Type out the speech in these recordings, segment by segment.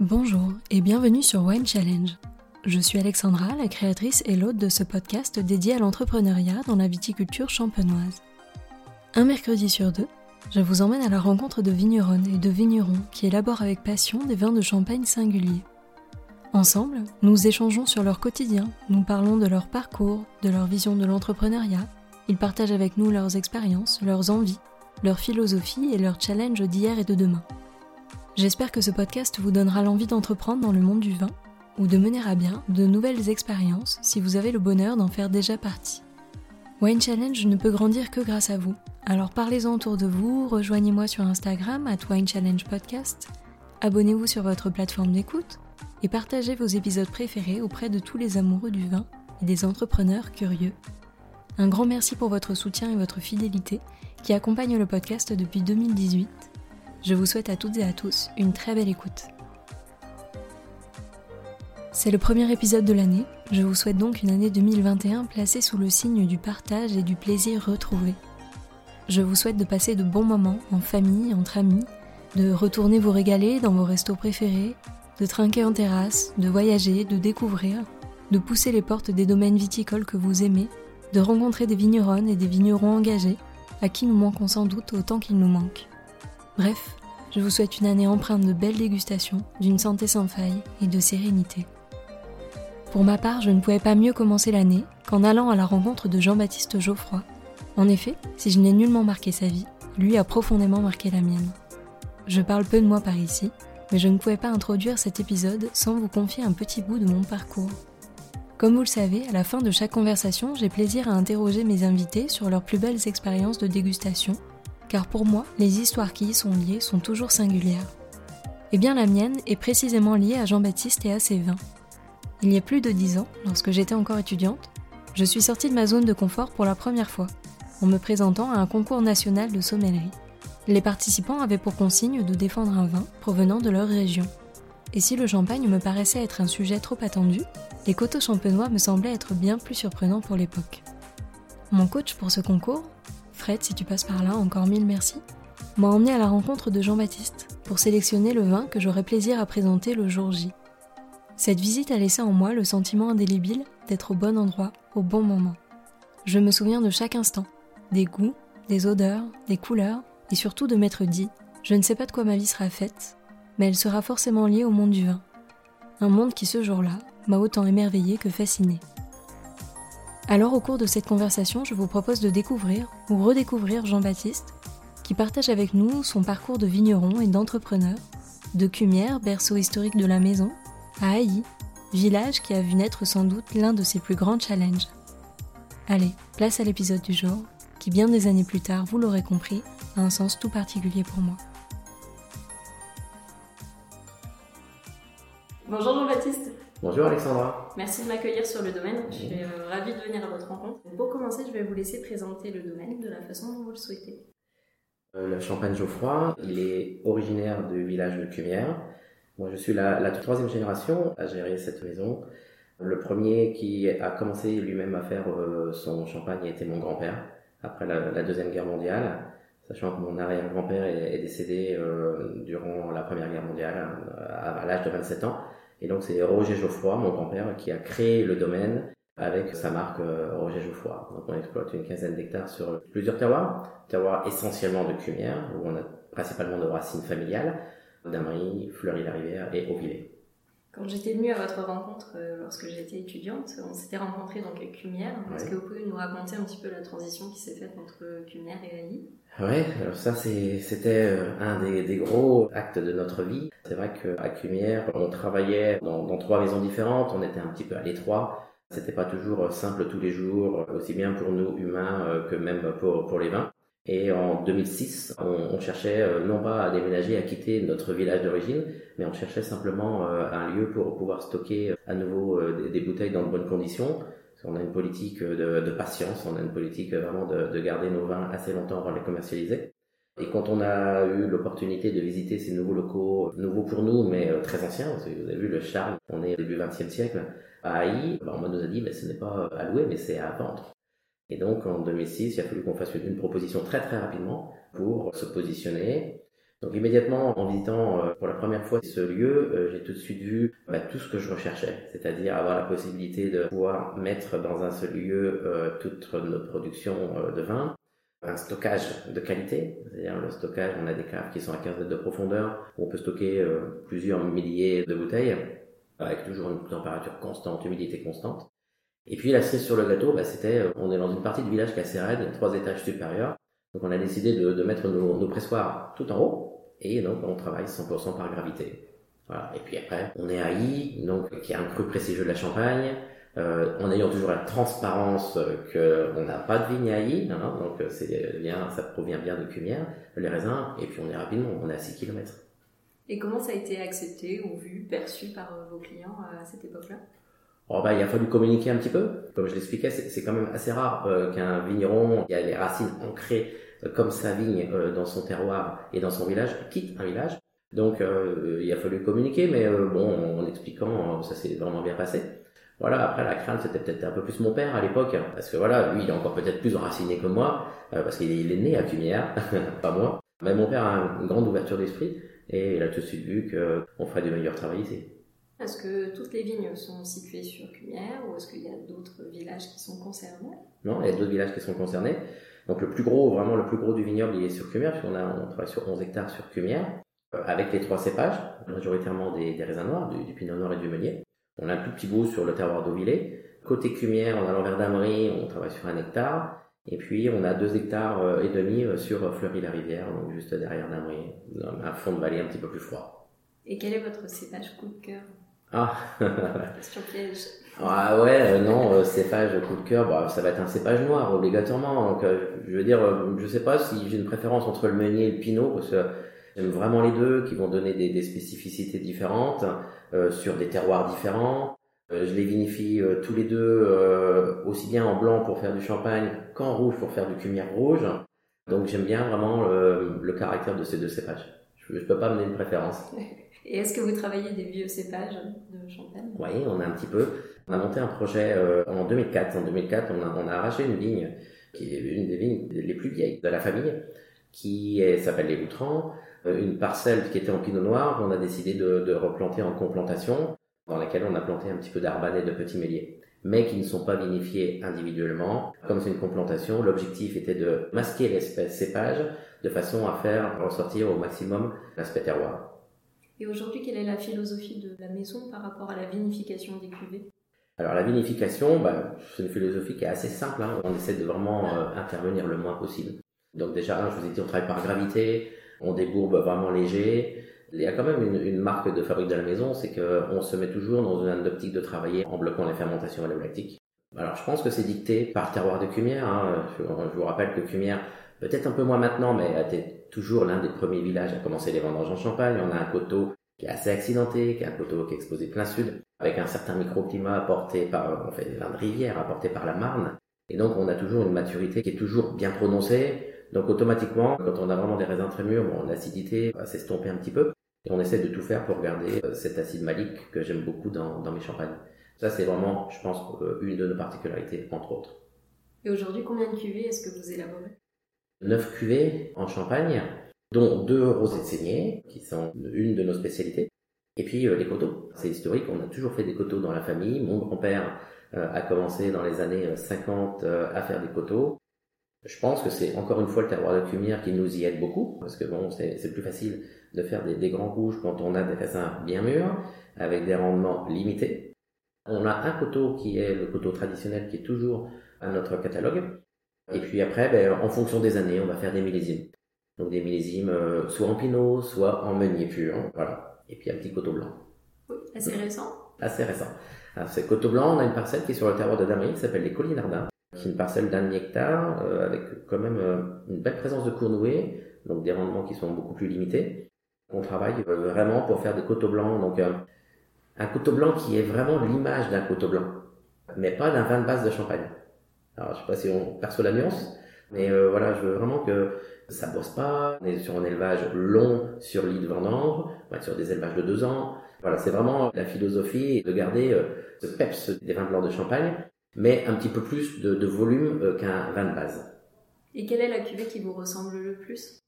Bonjour et bienvenue sur Wine Challenge. Je suis Alexandra, la créatrice et l'hôte de ce podcast dédié à l'entrepreneuriat dans la viticulture champenoise. Un mercredi sur deux, je vous emmène à la rencontre de vigneronnes et de vignerons qui élaborent avec passion des vins de champagne singuliers. Ensemble, nous échangeons sur leur quotidien, nous parlons de leur parcours, de leur vision de l'entrepreneuriat, ils partagent avec nous leurs expériences, leurs envies, leur philosophie et leurs challenges d'hier et de demain. J'espère que ce podcast vous donnera l'envie d'entreprendre dans le monde du vin ou de mener à bien de nouvelles expériences si vous avez le bonheur d'en faire déjà partie. Wine Challenge ne peut grandir que grâce à vous, alors parlez-en autour de vous, rejoignez-moi sur Instagram à Wine Challenge Podcast, abonnez-vous sur votre plateforme d'écoute et partagez vos épisodes préférés auprès de tous les amoureux du vin et des entrepreneurs curieux. Un grand merci pour votre soutien et votre fidélité qui accompagne le podcast depuis 2018 je vous souhaite à toutes et à tous une très belle écoute. C'est le premier épisode de l'année, je vous souhaite donc une année 2021 placée sous le signe du partage et du plaisir retrouvé. Je vous souhaite de passer de bons moments en famille, entre amis, de retourner vous régaler dans vos restos préférés, de trinquer en terrasse, de voyager, de découvrir, de pousser les portes des domaines viticoles que vous aimez, de rencontrer des vigneronnes et des vignerons engagés, à qui nous manquons sans doute autant qu'ils nous manquent. Bref, je vous souhaite une année empreinte de belles dégustations, d'une santé sans faille et de sérénité. Pour ma part, je ne pouvais pas mieux commencer l'année qu'en allant à la rencontre de Jean-Baptiste Geoffroy. En effet, si je n'ai nullement marqué sa vie, lui a profondément marqué la mienne. Je parle peu de moi par ici, mais je ne pouvais pas introduire cet épisode sans vous confier un petit bout de mon parcours. Comme vous le savez, à la fin de chaque conversation, j'ai plaisir à interroger mes invités sur leurs plus belles expériences de dégustation car pour moi, les histoires qui y sont liées sont toujours singulières. Eh bien la mienne est précisément liée à Jean-Baptiste et à ses vins. Il y a plus de dix ans, lorsque j'étais encore étudiante, je suis sortie de ma zone de confort pour la première fois, en me présentant à un concours national de sommellerie. Les participants avaient pour consigne de défendre un vin provenant de leur région. Et si le champagne me paraissait être un sujet trop attendu, les coteaux champenois me semblaient être bien plus surprenants pour l'époque. Mon coach pour ce concours, Fred, si tu passes par là, encore mille merci, m'a emmené à la rencontre de Jean-Baptiste pour sélectionner le vin que j'aurais plaisir à présenter le jour J. Cette visite a laissé en moi le sentiment indélébile d'être au bon endroit, au bon moment. Je me souviens de chaque instant, des goûts, des odeurs, des couleurs, et surtout de m'être dit, je ne sais pas de quoi ma vie sera faite, mais elle sera forcément liée au monde du vin. Un monde qui ce jour-là m'a autant émerveillé que fasciné. Alors au cours de cette conversation, je vous propose de découvrir ou redécouvrir Jean-Baptiste, qui partage avec nous son parcours de vigneron et d'entrepreneur, de Cumière, berceau historique de la maison, à Haï, village qui a vu naître sans doute l'un de ses plus grands challenges. Allez, place à l'épisode du jour, qui bien des années plus tard, vous l'aurez compris, a un sens tout particulier pour moi. Bonjour Jean-Baptiste. Bonjour Alexandra. Merci de m'accueillir sur le domaine. Je suis euh, ravie de venir à votre rencontre. Pour commencer, je vais vous laisser présenter le domaine de la façon dont vous le souhaitez. Euh, le champagne Geoffroy, il est originaire du village de Cumière. Moi, je suis la, troisième génération à gérer cette maison. Le premier qui a commencé lui-même à faire euh, son champagne était mon grand-père, après la, Deuxième Guerre mondiale, sachant que mon arrière-grand-père est, décédé durant la Première Guerre mondiale à l'âge de 27 ans. Et donc c'est Roger Geoffroy, mon grand-père, qui a créé le domaine avec sa marque euh, Roger Geoffroy. Donc on exploite une quinzaine d'hectares sur plusieurs terroirs, terroirs essentiellement de Cumière, où on a principalement de racines familiales, d'Amery, Fleury-la-Rivière et Auvillers. Quand j'étais venue à votre rencontre euh, lorsque j'étais étudiante, on s'était rencontrés donc à Cumière. Est-ce que vous pouvez nous raconter un petit peu la transition qui s'est faite entre Cumière et Haï Oui, alors ça c'était euh, un des, gros actes de notre vie. C'est vrai qu'à Cumière, on travaillait dans, trois maisons différentes, on était un petit peu à l'étroit. C'était pas toujours simple tous les jours, aussi bien pour nous humains euh, que même pour, pour les vins. Et en 2006, on, cherchait euh, non pas à déménager, à quitter notre village d'origine, mais on cherchait simplement euh, un lieu pour pouvoir stocker euh, à nouveau des, bouteilles dans de bonnes conditions. On a une politique de, patience, on a une politique vraiment de, garder nos vins assez longtemps avant de les commercialiser. Et quand on a eu l'opportunité de visiter ces nouveaux locaux, nouveaux pour nous, mais très anciens, vous avez vu le charme, on est début 20e siècle, à Haï, ben, on nous a dit, mais ce n'est pas à louer, mais c'est à vendre. Et donc en 2006, il a fallu qu'on fasse une proposition très très rapidement pour se positionner. Donc immédiatement, en visitant pour la première fois ce lieu, j'ai tout de suite vu bah, tout ce que je recherchais, c'est-à-dire avoir la possibilité de pouvoir mettre dans un seul lieu toute notre production de vin, un stockage de qualité, c'est-à-dire le stockage, on a des caves qui sont à 15 mètres de profondeur, où on peut stocker plusieurs milliers de bouteilles, avec toujours une température constante, humidité constante. Et puis la cerise sur le gâteau, bah, c'était, on est dans une partie du village qui est assez raide, trois étages supérieurs, donc on a décidé de, mettre nos, nos, pressoirs tout en haut, et donc on travaille 100% par gravité. Voilà. Et puis après, on est à I, donc qui est un cru prestigieux de la Champagne, euh, en ayant toujours la transparence qu'on n'a pas de vigne à I, hein, donc bien, ça provient bien de Cumière, les raisins, et puis on est rapidement, on est à 6 km. Et comment ça a été accepté ou vu, perçu par vos clients à cette époque-là? Oh bah, il a fallu communiquer un petit peu. Comme je l'expliquais, c'est quand même assez rare euh, qu'un vigneron qui a les racines ancrées euh, comme sa vigne euh, dans son terroir et dans son village quitte un village. Donc il a fallu communiquer, mais bon, en expliquant, ça s'est vraiment bien passé. Voilà, après la crainte, c'était peut-être un peu plus mon père à l'époque, parce que voilà, lui, il est encore peut-être plus enraciné que moi, parce qu'il est, né à Cumière, pas moi. Mais mon père a une grande ouverture d'esprit, et il a tout de suite vu qu'on ferait du meilleur travail ici. Est-ce que toutes les vignes sont situées sur Cumière ou est-ce qu'il y a d'autres villages qui sont concernés? Non, il y a d'autres villages qui sont concernés. Donc le plus gros, vraiment le plus gros du vignoble, il est sur Cumière, puisqu'on a, on travaille sur 11 hectares sur Cumière, euh, avec les trois cépages, majoritairement des, raisins noirs, du, pinot noir et du meunier. On a un tout petit bout sur le terroir d'Auvillé. Côté Cumière, on a l'envers d'Amery, on travaille sur un hectare. Et puis on a deux hectares euh, et demi euh, sur Fleury-la-Rivière, donc juste derrière d'Amery, un fond de vallée un petit peu plus froid. Et quel est votre cépage coup de cœur? Ah Question piège. Ah ouais, euh, non, euh, cépage coup de cœur, bah, ça va être un cépage noir obligatoirement. Donc, euh, je veux dire, je sais pas si j'ai une préférence entre le meunier et le pinot, parce que j'aime vraiment les deux, qui vont donner des, des spécificités différentes sur des terroirs différents. je les vinifie tous les deux aussi bien en blanc pour faire du champagne qu'en rouge pour faire du cumière rouge. Donc j'aime bien vraiment le, caractère de ces deux cépages. Je, je peux pas mener une préférence. Et est-ce que vous travaillez des vieux cépages de champagne? Oui, on a un petit peu. On a monté un projet euh, en 2004. En 2004, on a, arraché une vigne qui est une des vignes les plus vieilles de la famille, qui s'appelle les Loutrans, euh, une parcelle qui était en pinot noir, on a décidé de, replanter en complantation, dans laquelle on a planté un petit peu d'arbanne et de petits méliers, mais qui ne sont pas vinifiés individuellement. Comme c'est une complantation, l'objectif était de masquer l'espèce cépage de façon à faire ressortir au maximum l'aspect terroir. Et aujourd'hui, quelle est la philosophie de la maison par rapport à la vinification des cuvées? Alors la vinification, bah, c'est une philosophie qui est assez simple. Hein. On essaie de vraiment euh, intervenir le moins possible. Donc déjà, je vous ai dit, on travaille par gravité, on débourbe vraiment léger. Il y a quand même une, marque de fabrique de la maison, c'est qu'on se met toujours dans une optique de travailler en bloquant les fermentations lactiques. Alors je pense que c'est dicté par terroir de Cumière. Hein. Je, je, vous rappelle que Cumière, peut-être un peu moins maintenant, mais a été toujours l'un des premiers villages à commencer les vendanges en Champagne. On a un coteau qui est assez accidenté, qui est un coteau qui est exposé plein sud, avec un certain microclimat apporté par, on fait des vins de rivière apportés par la Marne. Et donc, on a toujours une maturité qui est toujours bien prononcée. Donc, automatiquement, quand on a vraiment des raisins très mûrs, bon, l'acidité va s'estomper un petit peu. Et on essaie de tout faire pour garder euh, cet acide malique que j'aime beaucoup dans, dans mes champagnes. Ça, c'est vraiment, je pense, euh, une de nos particularités, entre autres. Et aujourd'hui, combien de cuvées est-ce que vous élaborez? 9 cuvées en Champagne, dont deux rosés de saignée, qui sont une de nos spécialités. Et puis euh, les coteaux. C'est historique, on a toujours fait des coteaux dans la famille. Mon grand-père euh, a commencé dans les années 50 euh, à faire des coteaux. Je pense que c'est encore une fois le terroir de Cumière qui nous y aide beaucoup, parce que c'est plus facile de faire des, des, grands rouges quand on a des raisins bien mûrs, avec des rendements limités. On a un coteau qui est le coteau traditionnel qui est toujours à notre catalogue, et puis après, ben, en fonction des années, on va faire des millésimes. Donc des millésimes euh, soit en pinot, soit en meunier pur. Voilà. Et puis un petit coteau blanc. Oui, assez récent. Assez récent. Alors c'est coteau blanc, on a une parcelle qui est sur le terroir de Damery qui s'appelle les Collinardins, qui est une parcelle d'un hectare euh, avec quand même euh, une belle présence de cournouée, donc des rendements qui sont beaucoup plus limités. On travaille vraiment pour faire des coteaux blancs, donc un coteau blanc qui est vraiment l'image d'un coteau blanc, mais pas d'un vin de base de champagne. Alors, je sais pas si on perçoit la nuance, mais euh, voilà, je veux vraiment que ça bosse pas. On est sur un élevage long sur l'île de vendange, on va être sur des élevages de deux ans. Voilà, c'est vraiment la philosophie de garder euh, ce peps des vins blancs de Champagne, mais un petit peu plus de, volume euh, qu'un vin de base. Et quelle est la cuvée qui vous ressemble le plus?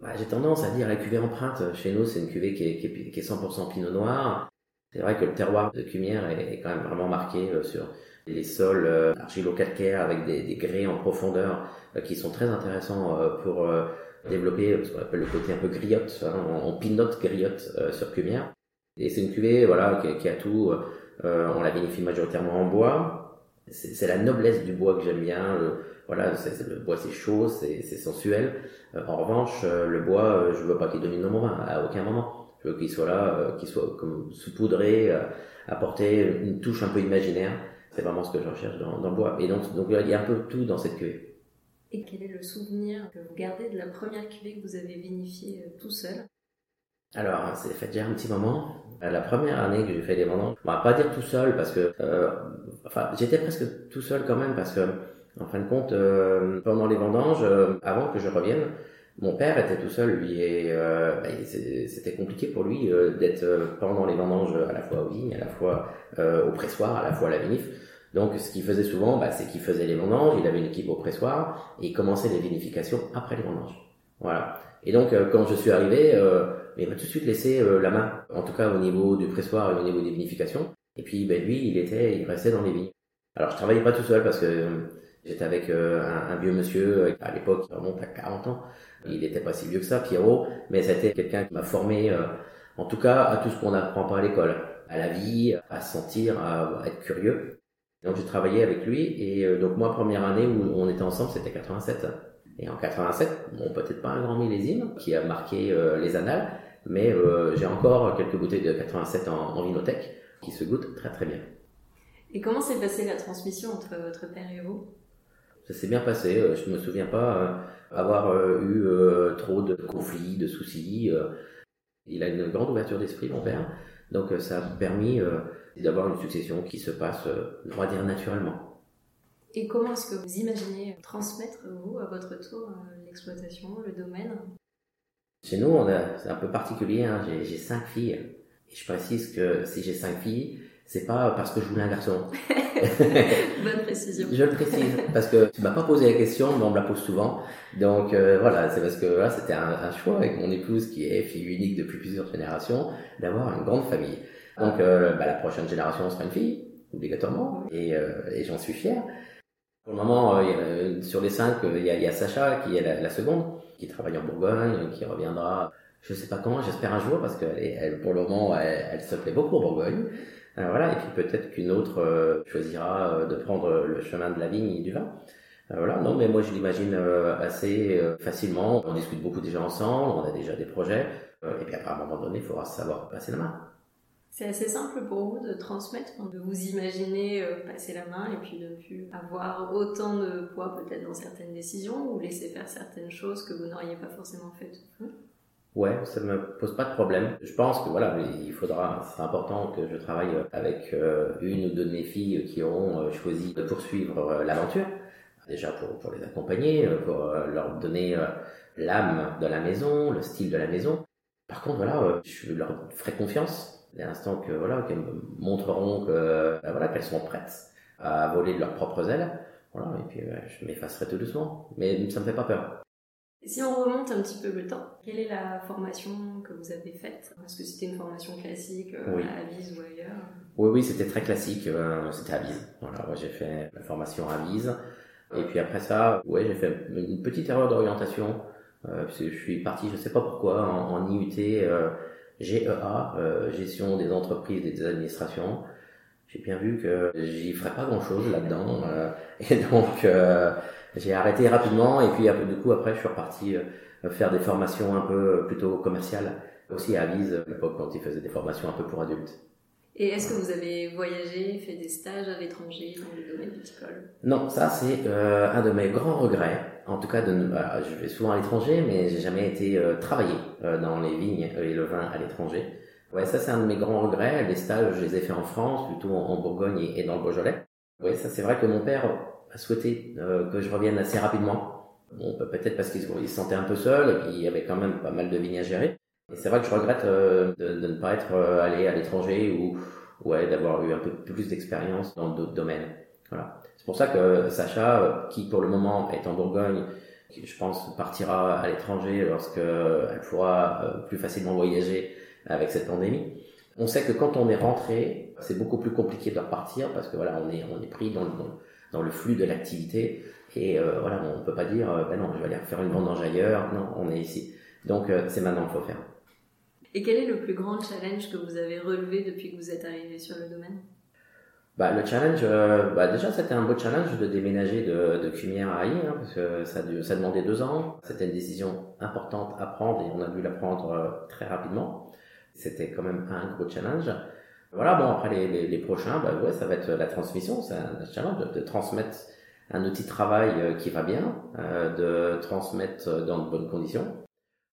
Bah, J'ai tendance à dire la cuvée empreinte. Chez nous, c'est une cuvée qui est, qui est, 100% pinot noir. C'est vrai que le terroir de Cumière est, quand même vraiment marqué sur les sols euh, argilo-calcaires avec des, des, grès en profondeur euh, qui sont très intéressants pour développer ce qu'on appelle le côté un peu griotte. Hein, on, pinote griotte sur Cumière. Et c'est une cuvée voilà, qui, qui a tout. on la vinifie majoritairement en bois. C'est la noblesse du bois que j'aime bien. Voilà, le bois c'est chaud, c'est sensuel. en revanche, le bois, je veux pas qu'il domine mon vin à aucun moment je veux qu'il soit là, qu'il soit comme saupoudré, apporter une touche un peu imaginaire. C'est vraiment ce que je recherche dans, dans, le bois. Et donc, donc il y a un peu tout dans cette cuvée. Et quel est le souvenir que vous gardez de la première cuvée que vous avez vinifiée tout seul? Alors, c'est fait déjà un petit moment. La première année que j'ai fait des vendanges, on va pas dire tout seul parce que, euh, enfin, j'étais presque tout seul quand même parce que, en fin de compte, euh, pendant les vendanges, euh, avant que je revienne, mon père était tout seul, lui, et euh, bah, c'était compliqué pour lui euh, d'être euh, pendant les vendanges à la fois aux vignes, à la fois au pressoir, à la fois à la vinif. Donc, ce qu'il faisait souvent, bah, c'est qu'il faisait les vendanges, il avait une équipe au pressoir, et il commençait les vinifications après les vendanges. Voilà. Et donc, quand je suis arrivé, il m'a tout de suite laissé la main, en tout cas au niveau du pressoir et au niveau des vinifications. Et puis, ben, lui, il était, il restait dans les vignes. Alors, je travaillais pas tout seul parce que j'étais avec un, un, vieux monsieur, à l'époque, il remonte à 40 ans, il n'était pas si vieux que ça, Pierrot, mais c'était quelqu'un qui m'a formé, euh, en tout cas, à tout ce qu'on n'apprend pas à l'école, à la vie, à se sentir, à, être curieux. Donc j'ai travaillé avec lui, et euh, donc moi, première année où on était ensemble, c'était 87. Et en 87, bon, peut-être pas un grand millésime qui a marqué euh, les annales, mais j'ai encore quelques bouteilles de 87 en, en vinothèque qui se goûtent très très bien. Et comment s'est passée la transmission entre votre père et vous? Ça s'est bien passé, je ne me souviens pas avoir euh, eu euh, trop de conflits, de soucis. Euh. il a une grande ouverture d'esprit, mon père. Donc ça a permis d'avoir une succession qui se passe, on va dire, naturellement. Et comment est-ce que vous imaginez transmettre, vous, à votre tour, l'exploitation, le domaine? Chez nous, c'est un peu particulier. Hein. J'ai cinq filles. Et je précise que si j'ai cinq filles, c'est pas parce que je voulais un garçon. Bonne précision. je le précise parce que tu m'as pas posé la question, mais on me la pose souvent. Donc euh, voilà, c'est parce que voilà, c'était un, choix avec mon épouse qui est fille unique depuis plusieurs générations d'avoir une grande famille. Donc euh, bah, la prochaine génération sera une fille obligatoirement et, euh, et j'en suis fier. Pour le moment, sur les cinq, il y, a, y, a, Sacha qui est la, seconde, qui travaille en Bourgogne, qui reviendra, je sais pas quand, j'espère un jour parce que elle, pour le moment, elle, elle se plaît beaucoup en Bourgogne. Euh, voilà, et puis peut-être qu'une autre euh, choisira euh, de prendre le chemin de la vigne et du vin. voilà, non, mais moi je l'imagine assez facilement. On discute beaucoup déjà ensemble, on a déjà des projets, et puis après à un moment donné, il faudra savoir passer la main. C'est assez simple pour vous de transmettre, de vous imaginer passer la main et puis de ne plus avoir autant de poids peut-être dans certaines décisions ou laisser faire certaines choses que vous n'auriez pas forcément faites. Ouais, ça me pose pas de problème. Je pense que voilà, il faudra, c'est important que je travaille avec euh, une ou deux de mes filles qui auront euh, choisi de poursuivre euh, l'aventure. Déjà pour, les accompagner, pour leur donner l'âme de la maison, le style de la maison. Par contre, voilà, je leur ferai confiance dès l'instant que voilà, qu'elles me montreront que ben voilà, qu'elles sont prêtes à voler de leurs propres ailes. Voilà, et puis je m'effacerai tout doucement. Mais ça me fait pas peur. Si on remonte un petit peu le temps, quelle est la formation que vous avez faite? Est-ce que c'était une formation classique euh, à Avise ou ailleurs Oui, oui, c'était très classique. Euh, c'était à Avise. Voilà, j'ai fait la formation à Avise. Et puis après ça, ouais, j'ai fait une petite erreur d'orientation. Euh, je suis parti, je sais pas pourquoi, en, IUT GEA, gestion des entreprises et des administrations. J'ai bien vu que j'y ferais pas grand chose là-dedans. et donc, j'ai arrêté rapidement et puis du coup après je suis reparti euh, faire des formations un peu euh, plutôt commerciales aussi à Avise à l'époque quand ils faisaient des formations un peu pour adultes. Et est-ce que vous avez voyagé, fait des stages à l'étranger dans le domaine viticole Non, ça c'est euh, un de mes grands regrets. En tout cas, de, bah, je vais souvent à l'étranger, mais j'ai jamais été euh, travailler dans les vignes et le vin à l'étranger. Ouais, ça c'est un de mes grands regrets. Les stages, je les ai fait en France, plutôt en, Bourgogne et, et, dans le Beaujolais. Ouais, ça c'est vrai que mon père souhaité euh, que je revienne assez rapidement. Bon, peut-être parce qu'il se sentait un peu seul et il y avait quand même pas mal de vignes à gérer. Et c'est vrai que je regrette euh, de, ne pas être euh, allé à l'étranger ou ouais, d'avoir eu un peu plus d'expérience dans d'autres domaines. Voilà. C'est pour ça que Sacha, qui pour le moment est en Bourgogne, qui je pense partira à l'étranger lorsqu'elle pourra plus facilement voyager avec cette pandémie. On sait que quand on est rentré, c'est beaucoup plus compliqué de repartir parce que voilà, on est, on est pris dans le, dans, le flux de l'activité et euh, voilà, on peut pas dire, euh, ben non, je vais aller faire une vendange ailleurs. Non, on est ici. Donc euh, c'est maintenant qu'il faut faire. Et quel est le plus grand challenge que vous avez relevé depuis que vous êtes arrivé sur le domaine? Bah, le challenge, bah, déjà c'était un beau challenge de déménager de, de Cumière à Haï, hein, parce que ça, ça demandait deux ans. C'était une décision importante à prendre et on a dû la prendre très rapidement. C'était quand même un gros challenge. Voilà, bon, après les, les, prochains, bah ouais, ça va être la transmission, c'est un challenge de, transmettre un outil de travail euh, qui va bien, euh, de transmettre dans de bonnes conditions.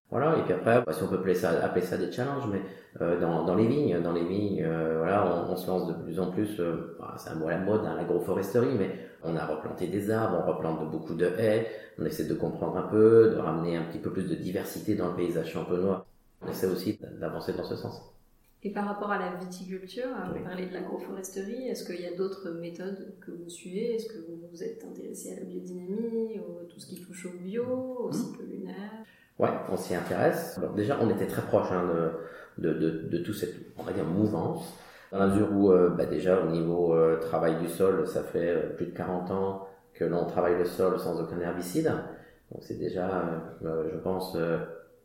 Voilà, et puis après, bah, si on peut appeler ça, appeler ça des challenges, mais euh, dans, dans les vignes, dans les vignes, voilà, on, se lance de plus en plus, bah, c'est un mot à la mode, hein, l'agroforesterie, mais on a replanté des arbres, on replante beaucoup de haies, on essaie de comprendre un peu, de ramener un petit peu plus de diversité dans le paysage champenois. On essaie aussi d'avancer dans ce sens. Et par rapport à la viticulture, on parlait de l'agroforesterie, est-ce qu'il y a d'autres méthodes que vous suivez? Est-ce que vous vous êtes intéressé à la biodynamie, ou tout ce qui touche au bio, au mmh. cycle lunaire? Ouais, on s'y intéresse. déjà, on était très proche hein, de, de, de, tout cette, on va dire, mouvance, dans la mesure où, euh, bah, déjà, au niveau euh, travail du sol, ça fait euh, plus de 40 ans que l'on travaille le sol sans aucun herbicide. Donc c'est déjà, je pense,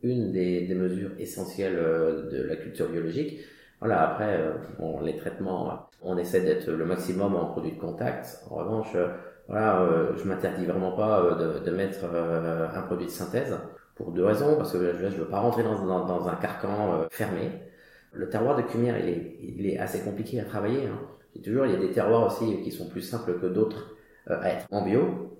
une des, mesures essentielles euh, de la culture biologique. Voilà, après, euh, les traitements, on essaie d'être le maximum en produits de contact. En revanche, euh, voilà, je m'interdis vraiment pas de, mettre un produit de synthèse pour deux raisons, parce que je ne veux pas rentrer dans, un carcan fermé. Le terroir de Cumière, il est, assez compliqué à travailler. Hein. toujours, il y a des terroirs aussi qui sont plus simples que d'autres à être en bio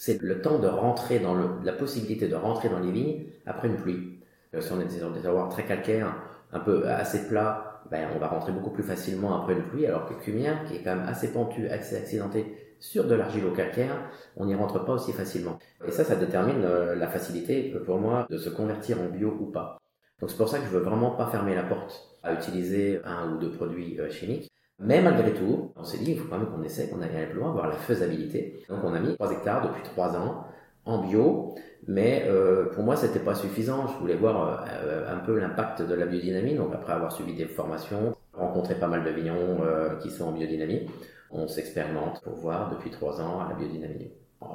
c'est le temps de rentrer dans la possibilité de rentrer dans les vignes après une pluie. Euh, si on est dans des terroirs très calcaires, un peu assez plats, ben, on va rentrer beaucoup plus facilement après une pluie, alors que Cumière, qui est quand même assez pentu, assez accidenté sur de l'argilo-calcaire, on n'y rentre pas aussi facilement. Et ça, ça détermine euh, la facilité pour moi de se convertir en bio ou pas. Donc c'est pour ça que je veux vraiment pas fermer la porte à utiliser un ou deux produits euh, chimiques. Mais malgré tout, on s'est dit, il faut quand même qu'on essaie, qu'on aille aller plus loin, voir la faisabilité. Donc on a mis 3 hectares depuis 3 ans en bio, mais euh, pour moi c'était pas suffisant. Je voulais voir euh, un peu l'impact de la biodynamie. Donc après avoir suivi des formations, rencontré pas mal de vignerons euh, qui sont en biodynamie, on s'expérimente pour voir depuis 3 ans à la biodynamie.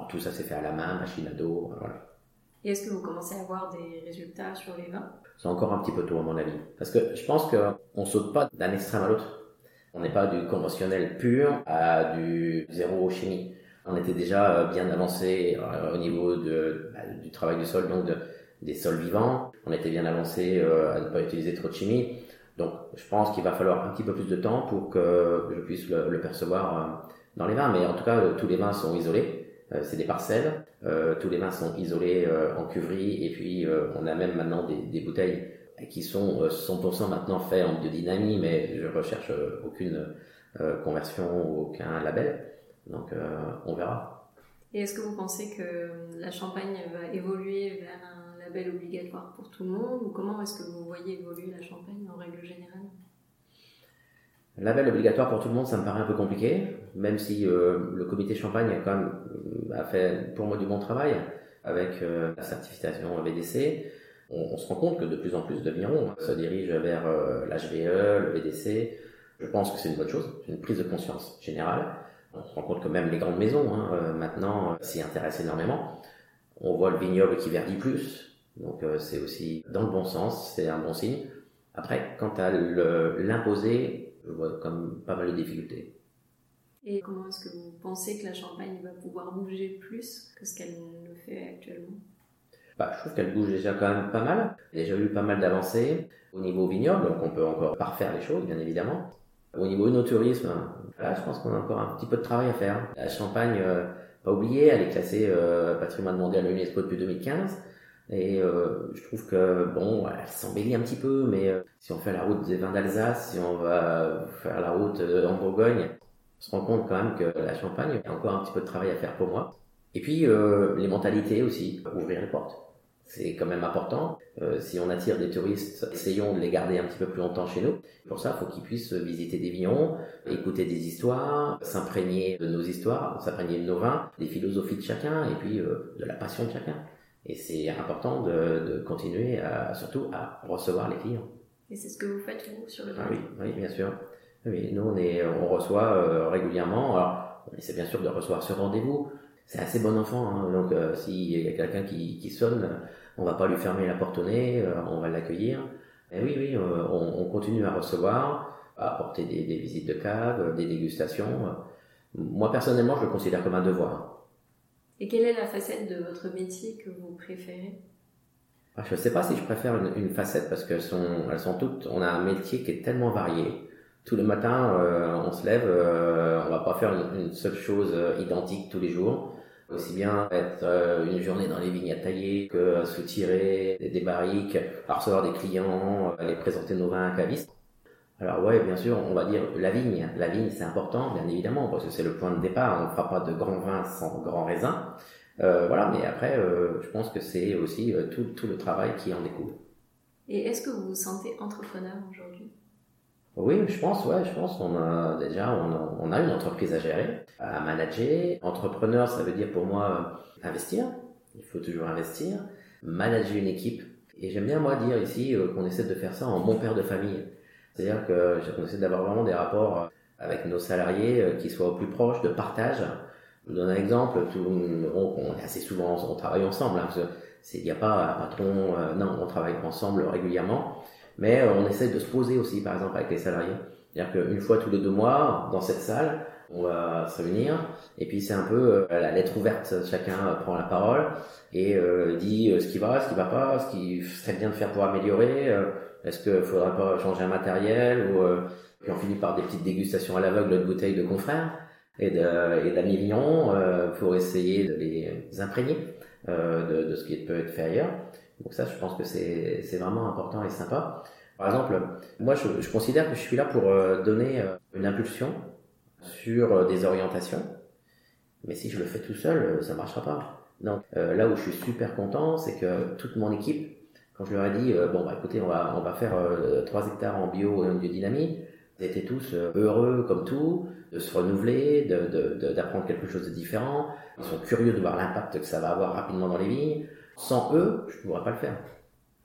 tout ça s'est fait à la main, machine à dos, voilà. Et est-ce que vous commencez à avoir des résultats sur les vins? C'est encore un petit peu tôt à mon avis, parce que je pense qu'on saute pas d'un extrême à l'autre. On n'est pas du conventionnel pur à du zéro chimie. On était déjà euh, bien avancé euh, au niveau bah, du travail du sol, donc de, des sols vivants. On était bien avancé euh, à ne pas utiliser trop de chimie. Donc je pense qu'il va falloir un petit peu plus de temps pour que je puisse le, percevoir dans les vins. Mais en tout cas, tous les vins sont isolés. c'est des parcelles. tous les vins sont isolés en cuverie. Et puis on a même maintenant des bouteilles qui sont 100% euh, maintenant faits en biodynamie, mais je recherche euh, aucune euh, conversion ou aucun label. Donc on verra. Et est-ce que vous pensez que la Champagne va évoluer vers un label obligatoire pour tout le monde ou comment est-ce que vous voyez évoluer la Champagne en règle générale? Label obligatoire pour tout le monde, ça me paraît un peu compliqué, même si le comité Champagne a quand même a fait pour moi du bon travail avec la certification VDC on, se rend compte que de plus en plus de vignerons se dirigent vers euh, l'HVE, le VDC. Je pense que c'est une bonne chose, une prise de conscience générale. On se rend compte que même les grandes maisons hein, euh, maintenant euh, s'y intéressent énormément. On voit le vignoble qui verdit plus, donc c'est aussi dans le bon sens, c'est un bon signe. Après, quant à l'imposer, je vois comme pas mal de difficultés. Et comment est-ce que vous pensez que la Champagne va pouvoir bouger plus que ce qu'elle le fait actuellement? Bah, je trouve qu'elle bouge déjà quand même pas mal. Il y a déjà eu pas mal d'avancées au niveau vignoble, donc on peut encore parfaire les choses, bien évidemment. Au niveau œnotourisme, là, je pense qu'on a encore un petit peu de travail à faire. La Champagne, euh, pas oubliée, elle est classée euh, patrimoine mondial de l'UNESCO depuis 2015. Et euh, je trouve que, bon, elle s'embellit un petit peu, mais si on fait la route des vins d'Alsace, si on va faire la route en Bourgogne, on se rend compte quand même que la Champagne, il y a encore un petit peu de travail à faire pour moi. Et puis, les mentalités aussi, ouvrir les portes. C'est quand même important. Euh, si on attire des touristes, essayons de les garder un petit peu plus longtemps chez nous. Pour ça, il faut qu'ils puissent visiter des vignerons, écouter des histoires, s'imprégner de nos histoires, s'imprégner de nos vins, des philosophies de chacun et puis euh, de la passion de chacun. Et c'est important de, continuer à, surtout à recevoir les clients. Et c'est ce que vous faites vous sur le ah oui, oui, bien sûr. Oui, nous on, est, on reçoit euh, régulièrement. Alors, on essaie bien sûr de recevoir ce rendez-vous. C'est assez bon enfant, hein. donc euh, s'il y a quelqu'un qui, qui, sonne, on va pas lui fermer la porte au nez, euh, on va l'accueillir. Mais oui, oui, on, on, continue à recevoir, à apporter des, des, visites de cave, des dégustations. Moi personnellement, je le considère comme un devoir. Et quelle est la facette de votre métier que vous préférez? Ah, Je ne sais pas si je préfère une, une facette parce qu'elles sont, elles sont toutes. On a un métier qui est tellement varié tous les matins, euh, on se lève, euh, on va pas faire une, seule chose euh, identique tous les jours. Aussi bien être une journée dans les vignes à tailler que soutirer des, des barriques, à recevoir des clients, aller présenter nos vins à cavistes. Alors ouais, bien sûr, on va dire la vigne. La vigne, c'est important, bien évidemment, parce que c'est le point de départ. On ne fera pas de grands vins sans grands raisins. voilà, mais après, je pense que c'est aussi tout, tout le travail qui en découle. Et est-ce que vous vous sentez entrepreneur aujourd'hui? Oui, je pense, ouais, je pense qu'on a déjà, on a, on une entreprise à gérer, à manager. Entrepreneur, ça veut dire pour moi euh, investir. Il faut toujours investir. Manager une équipe. Et j'aime bien, moi, dire ici euh, qu'on essaie de faire ça en bon père de famille. C'est-à-dire que qu'on essaie d'avoir vraiment des rapports euh, avec nos salariés qui soient au plus proches, de partage. Je vous donne un exemple. On, est assez souvent, on travaille ensemble. Hein, il n'y a pas un patron, non, on travaille ensemble régulièrement. Mais euh, on essaie de se poser aussi, par exemple, avec les salariés. C'est-à-dire qu'une fois tous les deux mois, dans cette salle, on va se réunir et puis c'est un peu euh, la lettre ouverte. Chacun prend la parole et euh, dit ce qui va, ce qui va pas, ce qui serait bien de faire pour améliorer. Est-ce qu'il faudrait pas changer un matériel ou puis on finit par des petites dégustations à l'aveugle de bouteilles de confrères et d'amis lions pour essayer de les imprégner de, de, ce qui peut être fait ailleurs. Donc ça, je pense que c'est vraiment important et sympa. Par exemple, moi, je, considère que je suis là pour euh, donner euh, une impulsion sur euh, des orientations. Mais si je le fais tout seul, ça marchera pas. Donc là où je suis super content, c'est que toute mon équipe, quand je leur ai dit, bon bah écoutez, on va on va faire 3 hectares en bio et en biodynamie, ils étaient tous heureux comme tout, de se renouveler, d'apprendre quelque chose de différent. Ils sont curieux de voir l'impact que ça va avoir rapidement dans les vignes. Sans eux, je ne pourrais pas le faire.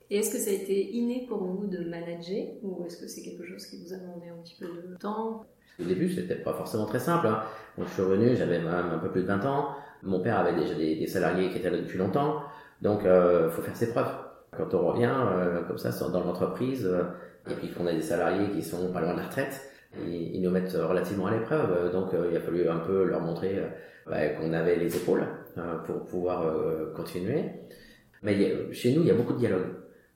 Et est-ce que ça a été inné pour vous de manager ou est-ce que c'est quelque chose qui vous a demandé un petit peu de temps? Au début, c'était pas forcément très simple. Hein. Quand je suis revenu, j'avais même un peu plus de 20 ans. Mon père avait déjà des, salariés qui étaient là depuis longtemps. Donc, il euh, faut faire ses preuves. Quand on revient euh, comme ça dans l'entreprise euh, et puis qu'on a des salariés qui sont pas loin de la retraite, ils, nous mettent relativement à l'épreuve. Donc, il a fallu un peu leur montrer bah, qu'on avait les épaules pour pouvoir continuer. Mais chez nous, il y a beaucoup de dialogue.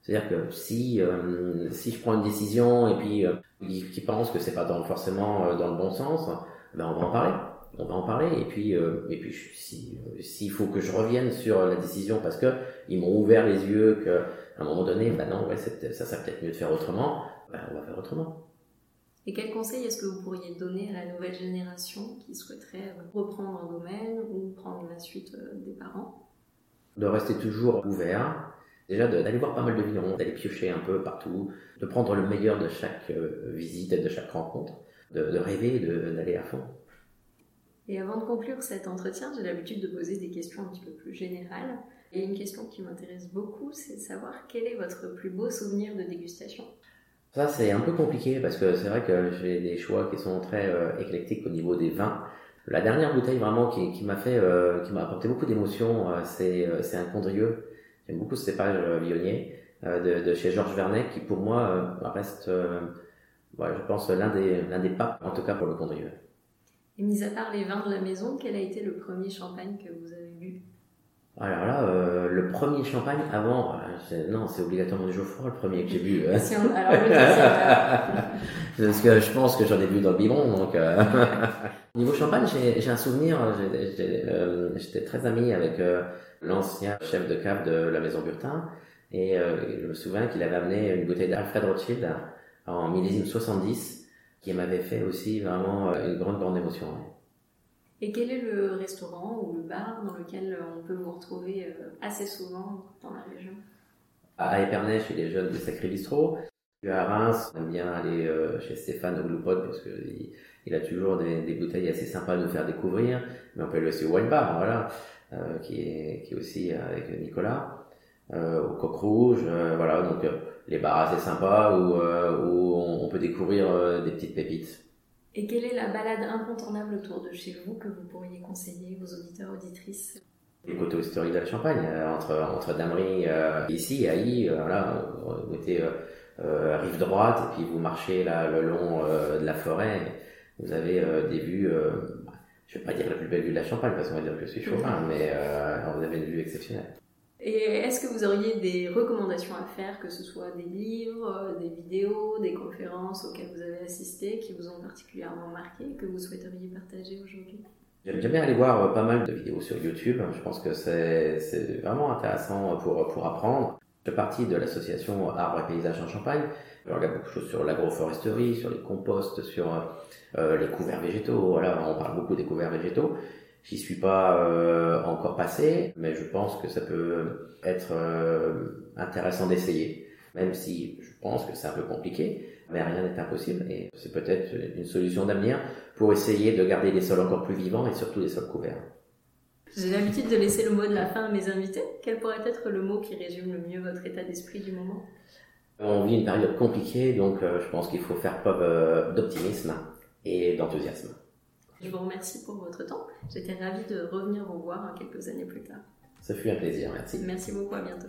C'est-à-dire que si euh, si je prends une décision et puis euh, qui pense que c'est pas dans, forcément euh, dans le bon sens, ben on va en parler. On va en parler et puis euh, et puis si s'il faut que je revienne sur la décision parce que ils m'ont ouvert les yeux que à un moment donné, ben non, ouais, ça ça peut-être mieux de faire autrement. Ben on va faire autrement. Et quel conseil est-ce que vous pourriez donner à la nouvelle génération qui souhaiterait reprendre un domaine ou prendre la suite des parents? De rester toujours ouvert, déjà d'aller voir pas mal de vignerons, d'aller piocher un peu partout, de prendre le meilleur de chaque euh, visite et de chaque rencontre, de, de rêver, d'aller à fond. Et avant de conclure cet entretien, j'ai l'habitude de poser des questions un petit peu plus générales. Et une question qui m'intéresse beaucoup, c'est de savoir quel est votre plus beau souvenir de dégustation? Ça, c'est un peu compliqué parce que c'est vrai que j'ai des choix qui sont très euh, éclectiques au niveau des vins. La dernière bouteille vraiment qui, qui m'a fait, euh, qui m'a apporté beaucoup d'émotions, euh, c'est, c'est un Condrieux. J'aime beaucoup ce cépage vionnier de, de, chez Georges Vernet qui pour moi reste, je pense l'un des, l'un des papes en tout cas pour le Condrieux. Et mis à part les vins de la maison, quel a été le premier champagne que vous avez bu? Alors là, euh, le premier champagne avant, non, c'est obligatoirement du Geoffroy le premier que j'ai bu. Euh. alors Parce que je pense que j'en ai bu dans le biberon, donc. Niveau champagne, j'ai un souvenir. J'étais très ami avec l'ancien chef de cave de la maison Burtin, et je me souviens qu'il avait amené une bouteille d'Alfred Rothschild en millésime 70, qui m'avait fait aussi vraiment une grande grande émotion. Et quel est le restaurant ou le bar dans lequel on peut vous retrouver euh, assez souvent dans la région? À Épernay, chez les jeunes du Sacré Bistrot. À Reims, on aime bien aller euh, chez Stéphane au parce qu'il il a toujours des, bouteilles assez sympas à nous faire découvrir. Mais on peut aller aussi au Wine Bar, voilà, euh, qui, est, qui aussi avec Nicolas. au coq rouge, voilà, donc les bars assez sympas où, où on peut découvrir des petites pépites. Et quelle est la balade incontournable autour de chez vous que vous pourriez conseiller aux auditeurs, auditrices? Les coteaux historiques de la Champagne, entre, entre Damery, ici, et Haï, voilà, vous mettez rive droite, et puis vous marchez là, le long de la forêt, vous avez des vues je ne vais pas dire la plus belle vue de la Champagne parce qu'on va dire que je suis chauvin, mais euh, vous avez une vue exceptionnelle. Et est-ce que vous auriez des recommandations à faire, que ce soit des livres, des vidéos, des conférences auxquelles vous avez assisté, qui vous ont particulièrement marqué, que vous souhaiteriez partager aujourd'hui? J'aime bien aller voir euh, pas mal de vidéos sur YouTube. Je pense que c'est vraiment intéressant pour, pour apprendre. Je fais partie de l'association Arbres et Paysages en Champagne. Je regarde beaucoup de choses sur l'agroforesterie, sur les composts, sur euh, les couverts végétaux. Voilà, on parle beaucoup des couverts végétaux. J'y suis pas euh, encore passé, mais je pense que ça peut être euh, intéressant d'essayer, même si je pense que c'est un peu compliqué, mais rien n'est impossible et c'est peut-être une solution d'avenir pour essayer de garder les sols encore plus vivants et surtout les sols couverts. J'ai l'habitude de laisser le mot de la fin à mes invités. Quel pourrait être le mot qui résume le mieux votre état d'esprit du moment? On vit une période compliquée, donc je pense qu'il faut faire preuve d'optimisme et d'enthousiasme. Je vous remercie pour votre temps. J'étais ravie de revenir vous voir quelques années plus tard. Ça fut un plaisir, merci. Merci beaucoup, à bientôt.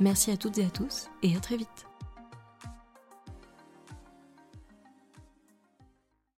Merci à toutes et à tous et à très vite.